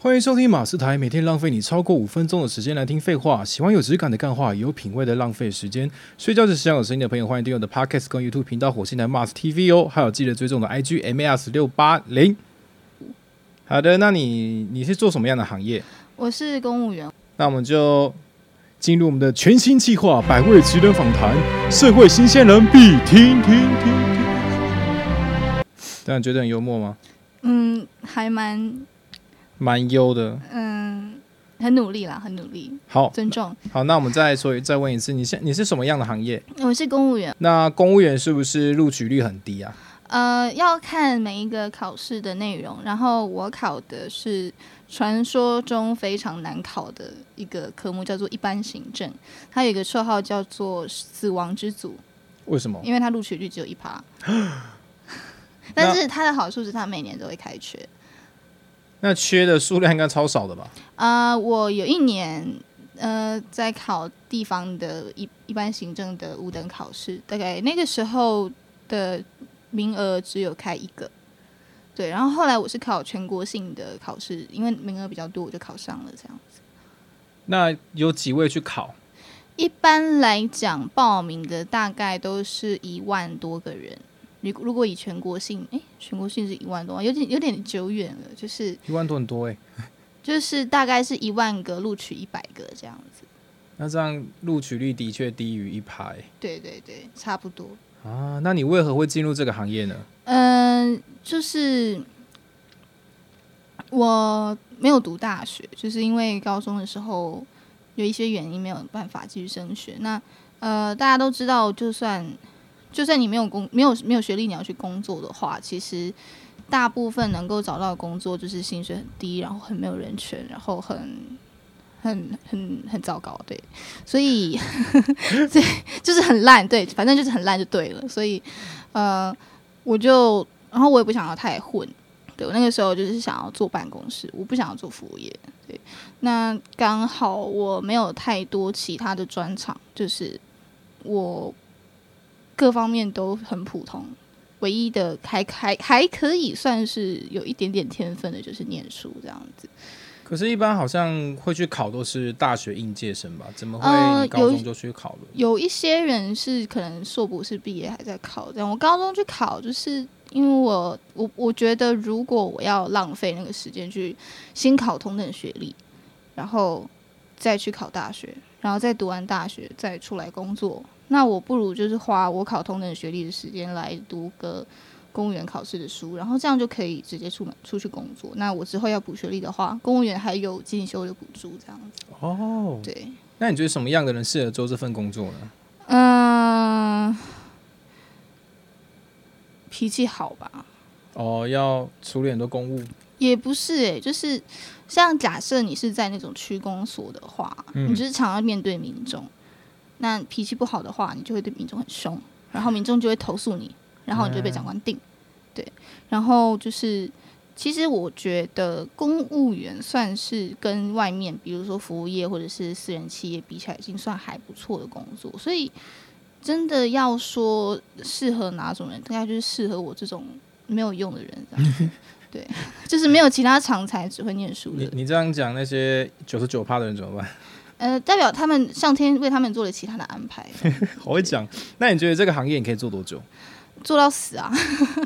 欢迎收听马斯台，每天浪费你超过五分钟的时间来听废话。喜欢有质感的干话，有品味的浪费时间。睡觉时想有声音的朋友，欢迎订阅我的 Podcast 跟 YouTube 频道火星台 Mars TV 哦，还有记得追踪我的 IG MAS 六八零。好的，那你你是做什么样的行业？我是公务员，那我们就进入我们的全新计划——百位职人访谈，社会新鲜人必听听听听。这样觉得很幽默吗？嗯，还蛮蛮优的。嗯，很努力啦，很努力，好，尊重。好，那我们再说一再问一次，你现你是什么样的行业？我是公务员，那公务员是不是录取率很低啊？呃，要看每一个考试的内容，然后我考的是传说中非常难考的一个科目，叫做一般行政，它有一个绰号叫做“死亡之组为什么”，？因为它录取率只有一趴。但是它的好处是，它每年都会开缺。那缺的数量应该超少的吧？啊、我有一年呃在考地方的一一般行政的五等考试，大概那个时候的名额只有开一个。对，然后后来我是考全国性的考试，因为名额比较多，我就考上了这样子。那有几位去考？一般来讲，报名的大概都是一万多个人。如如果以全国性，诶，全国性是一万多吗，有点有点久远了，就是一万多很多哎、就是大概是一万个录取一百个这样子。那这样录取率的确低于一排对对对，差不多。啊。那你为何会进入这个行业呢？嗯，就是我没有读大学，就是因为高中的时候有一些原因没有办法继续升学。那呃，大家都知道，就算就算你没有工没有没有学历，你要去工作的话，其实大部分能够找到工作就是薪水很低，然后很没有人权，然后很。很很很糟糕，对，所以对，就是很烂，对，反正就是很烂就对了。所以，呃，我就，然后我也不想要太混，对我那个时候就是想要坐办公室，我不想要做服务业。对，那刚好我没有太多其他的专长，就是我各方面都很普通，唯一的还还还可以算是有一点点天分的，就是念书这样子。可是，一般好像会去考都是大学应届生吧？怎么会高中就去考了？有一些人是可能硕博士毕业还在考，这样我高中去考，就是因为我我我觉得如果我要浪费那个时间去先考同等学历，然后再去考大学，然后再读完大学再出来工作，那我不如就是花我考同等学历的时间来读个公务员考试的书，然后这样就可以直接出门出去工作。那我之后要补学历的话，公务员还有进修的补助，这样子。哦，对，那你觉得什么样的人适合做这份工作呢？嗯、脾气好吧，哦，要处理很多公务，也不是诶、就是像假设你是在那种区公所的话，嗯你就是常要面对民众，那脾气不好的话，你就会对民众很凶，然后民众就会投诉你，然后你就被长官定，对，然后就是。其实我觉得公务员算是跟外面，比如说服务业或者是私人企业比起来，已经算还不错的工作。所以真的要说适合哪种人，大概就是适合我这种没有用的人，这样。对，就是没有其他长才，只会念书的。你你这样讲，那些九十九趴的人怎么办？呃，代表他们上天为他们做了其他的安排，好会讲。那你觉得这个行业你可以做多久？做到死啊！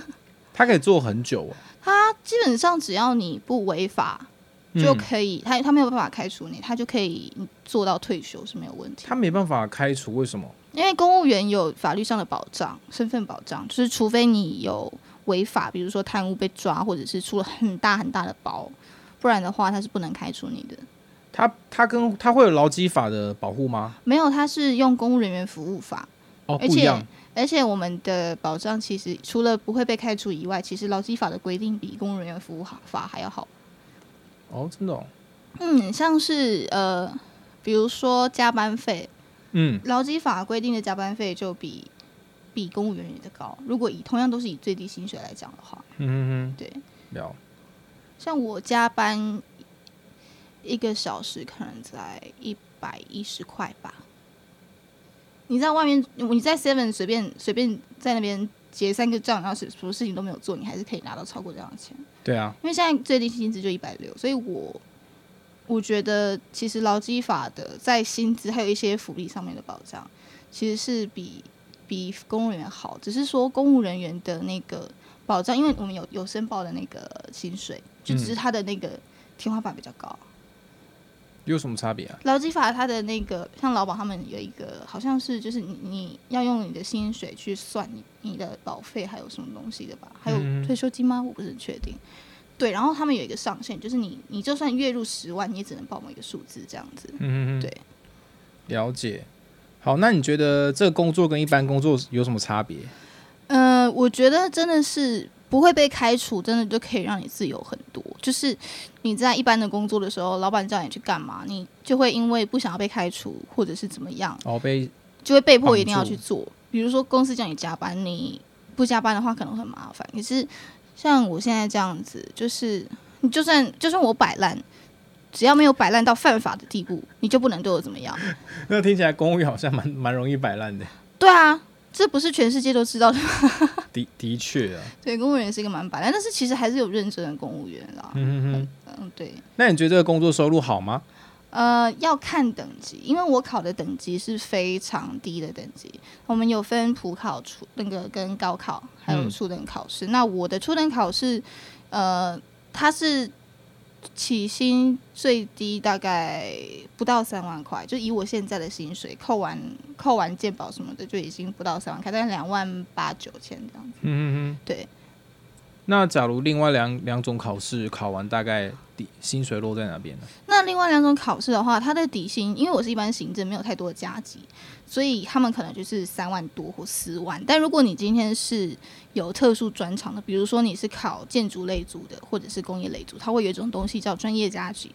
他可以做很久哦。他基本上只要你不违法，就可以，他他没有办法开除你，他就可以做到退休是没有问题。他没办法开除，为什么？因为公务员有法律上的保障，身份保障，就是除非你有违法，比如说贪污被抓，或者是出了很大很大的包，不然的话他是不能开除你的。他他跟他会有劳基法的保护吗？没有，他是用公务人员服务法，哦，而且不一样。而且我们的保障其实除了不会被开除以外，其实劳基法的规定比公务人员服务法还要好。哦，真的、哦。嗯，像是呃，比如说加班费，嗯，劳基法规定的加班费就比比公务员员的高。如果以同样都是以最低薪水来讲的话，嗯嗯对，哼，了。像我加班一个小时可能才一百一十块吧。你在外面，你在 Seven 随便随便在那边结三个账，然后什什么事情都没有做，你还是可以拿到超过这样的钱。对啊，因为现在最低薪资就一百六，所以我我觉得其实劳基法的在薪资还有一些福利上面的保障，其实是比比公务人员好，只是说公务人员的那个保障，因为我们有有申报的那个薪水，就只是他的那个天花板比较高。有什么差别啊？劳基法它的那个像劳保他们有一个好像是就是你你要用你的薪水去算你你的保费还有什么东西的吧？还有嗯退休金吗？我不是很确定。对，然后他们有一个上限，就是你你就算月入十万，你也只能报某一个数字这样子。嗯嗯嗯，对，了解。好，那你觉得这个工作跟一般工作有什么差别？呃，我觉得真的是不会被开除，真的就可以让你自由很多。就是你在一般的工作的时候，老板叫你去干嘛，你就会因为不想要被开除，或者是怎么样，哦，被就会被迫一定要去做。比如说公司叫你加班，你不加班的话可能很麻烦。可是像我现在这样子，就是你就算就算我摆烂，只要没有摆烂到犯法的地步，你就不能对我怎么样。那听起来公务员好像蛮蛮容易摆烂的。对啊，这不是全世界都知道的。的的确啊，对，公务员是一个蛮摆烂，但是其实还是有认真的公务员啦。嗯哼哼。嗯，对。那你觉得这个工作收入好吗？呃，要看等级，因为我考的等级是非常低的等级。我们有分普考、初那个跟高考，还有嗯初等考试。那我的初等考试，呃，它是起薪最低大概不到三万块，就以我现在的薪水，扣完扣完健保什么的，就已经不到三万块，大概两万八九千这样子。嗯嗯对，那假如另外两两种考试考完，大概底薪水落在哪边呢？那另外两种考试的话，它的底薪，因为我是一般行政，没有太多的加级，所以他们可能就是三万多或四万。但如果你今天是有特殊专长的，比如说你是考建筑类组的，或者是工业类组，它会有一种东西叫专业加级。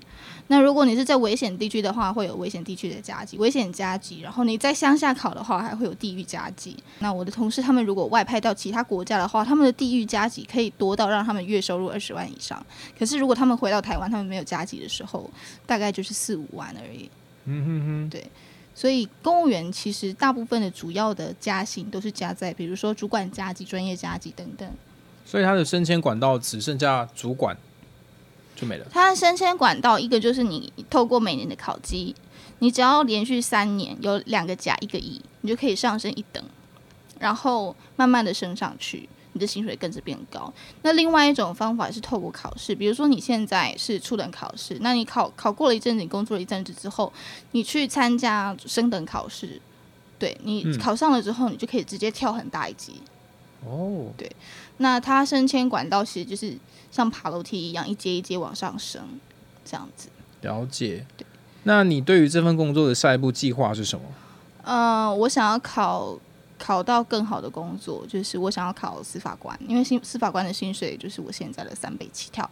那如果你是在危险地区的话，会有危险地区的加级、危险加级。然后你在乡下考的话，还会有地域加级。那我的同事他们如果外派到其他国家的话，他们的地域加级可以多到让他们月收入二十万以上。可是如果他们回到台湾，他们没有加级的时候，大概就是四五万而已。嗯哼哼。对，所以公务员其实大部分的主要的加薪都是加在，比如说主管加级、专业加级等等。所以他的升迁管道只剩下主管就没了。他的升迁管道，一个就是你透过每年的考绩，你只要连续三年有两个甲一个乙，你就可以上升一等，然后慢慢的升上去，你的薪水跟着变高。那另外一种方法是透过考试，比如说你现在是初等考试，那你考考过了一阵子，你工作了一阵子之后，你去参加升等考试，对你嗯考上了之后，你就可以直接跳很大一级。哦，对那它升迁管道其实就是像爬楼梯一样，一阶一阶往上升，这样子。了解。对那你对于这份工作的下一步计划是什么？呃，我想要考考到更好的工作，就是我想要考司法官，因为薪司法官的薪水就是我现在的三倍起跳，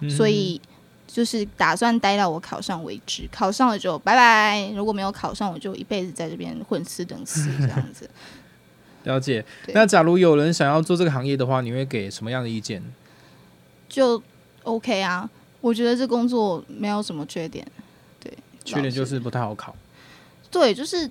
嗯所以就是打算待到我考上为止。考上了就拜拜，如果没有考上，我就一辈子在这边混吃等死这样子。了解。那假如有人想要做这个行业的话，你会给什么样的意见？就 OK 啊，我觉得这工作没有什么缺点。对，缺点就是不太好考。对，就是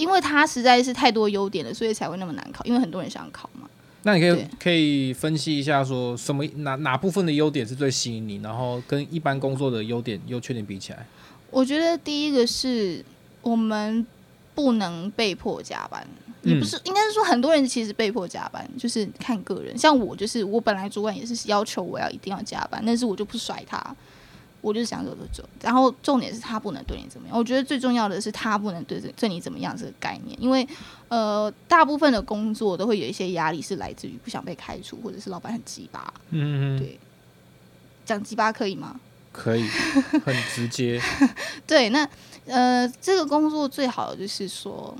因为它实在是太多优点了，所以才会那么难考。因为很多人想考嘛。那你可以可以分析一下，说什么哪哪部分的优点是最吸引你，然后跟一般工作的优点优缺点比起来，我觉得第一个是我们不能被迫加班，也不是，应该是说很多人其实被迫加班，就是看个人。像我就是我本来主管也是要求我要一定要加班，但是我就不甩他，我就是想走就走。然后重点是他不能对你怎么样，我觉得最重要的是他不能对对你怎么样这个概念，因为呃大部分的工作都会有一些压力是来自于不想被开除，或者是老板很鸡巴。嗯，对讲鸡巴可以吗？可以，很直接，对，那呃，这个工作最好的就是说，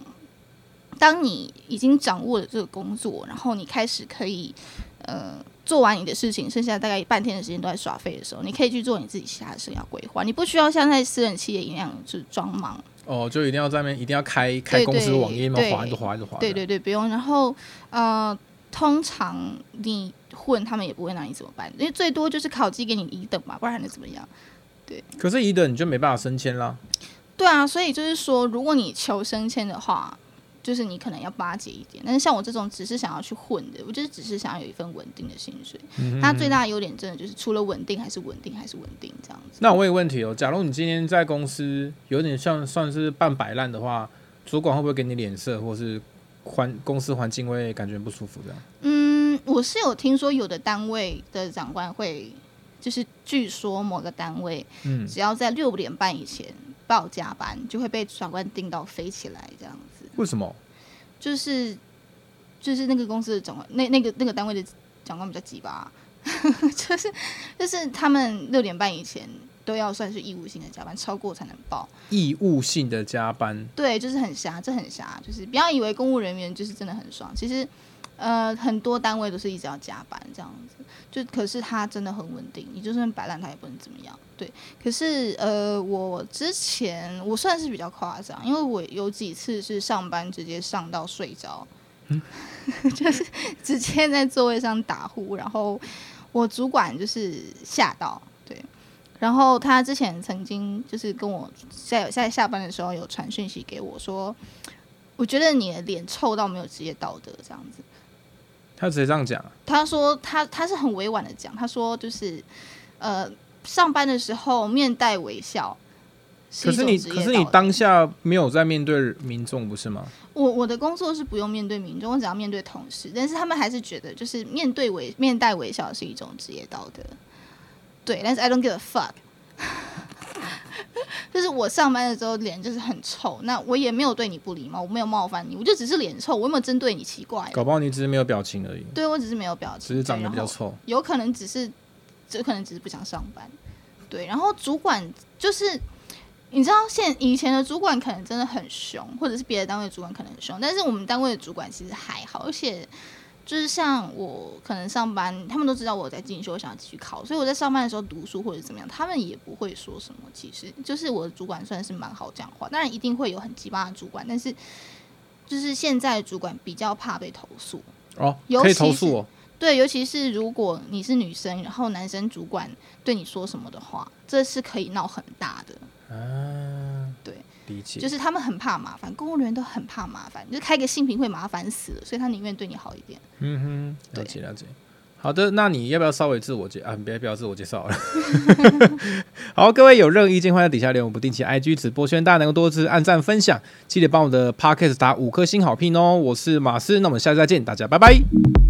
当你已经掌握了这个工作，然后你开始可以呃做完你的事情，剩下大概半天的时间都在耍废的时候，你可以去做你自己其他的生涯规划，你不需要像在私人企业一样就是装忙。哦，就一定要在那边一定要开开公司网页嘛，对滑一直划一直划。对对对，不用。然后呃，通常你混，他们也不会拿你怎么办，因为最多就是考绩给你一等嘛，不然还能怎么样？对可是乙等你就没办法升迁啦。对啊，所以就是说，如果你求升迁的话，就是你可能要巴结一点。但是像我这种只是想要去混的，我就是只是想要有一份稳定的薪水。它最大的优点真的就是除了稳定还是稳定还是稳定这样子。那我问个问题哦，假如你今天在公司有点像算是半摆烂的话，主管会不会给你脸色，或是环公司环境会感觉不舒服这样？嗯，我是有听说有的单位的长官会，就是据说某个单位，嗯，只要在六点半以前报加班，就会被长官盯到飞起来这样子。为什么？就是就是那个公司的长官，那那个那个单位的长官比较急吧，就是就是他们六点半以前都要算是义务性的加班，超过才能报。义务性的加班，对，就是很瞎，这很瞎，就是不要以为公务人员就是真的很爽，其实呃很多单位都是一直要加班这样子，就可是他真的很稳定，你就算摆烂他也不能怎么样。对，可是呃我之前我算是比较夸张，因为我有几次是上班直接上到睡着，就是直接在座位上打呼，然后我主管就是吓到，对。然后他之前曾经就是跟我在在下班的时候有传讯息给我说，我觉得你的脸臭到没有职业道德这样子。他直接这样讲啊，他说他他是很委婉的讲，他说就是呃上班的时候面带微笑是可是你可是你当下没有在面对民众，不是吗？我我的工作是不用面对民众，我只要面对同事，但是他们还是觉得就是面对微面带微笑是一种职业道德。对，但是 I don't give a fuck。就是我上班的时候脸就是很臭，那我也没有对你不礼貌，我没有冒犯你，我就只是脸臭，我有没有针对你奇怪？搞不好你只是没有表情而已，对我只是没有表情，只是长得比较臭。有可能只是，有可能只是不想上班。对，然后主管就是，你知道现以前的主管可能真的很凶，或者是别的单位主管可能很凶，但是我们单位的主管其实还好，而且就是像我可能上班，他们都知道我在进修，想要继续考，所以我在上班的时候读书或者怎么样，他们也不会说什么。其实就是我的主管算是蛮好讲话，当然一定会有很鸡巴的主管，但是就是现在的主管比较怕被投诉。哦，可以尤其是投诉哦。对，尤其是如果你是女生，然后男生主管对你说什么的话，这是可以闹很大的。啊，对，理解。就是他们很怕麻烦，公务人员都很怕麻烦，就是开个性平会麻烦死了，所以他宁愿对你好一点。嗯哼，对了解了解。好的，那你要不要稍微自我介啊？别不要自我介绍了。好，各位有任何意见，欢迎在底下留言。我们不定期 IG 直播，希望大家能够多支持、按赞、分享，记得帮我的 Podcast 打五颗星好评哦。我是马斯，那我们下次再见，大家拜拜。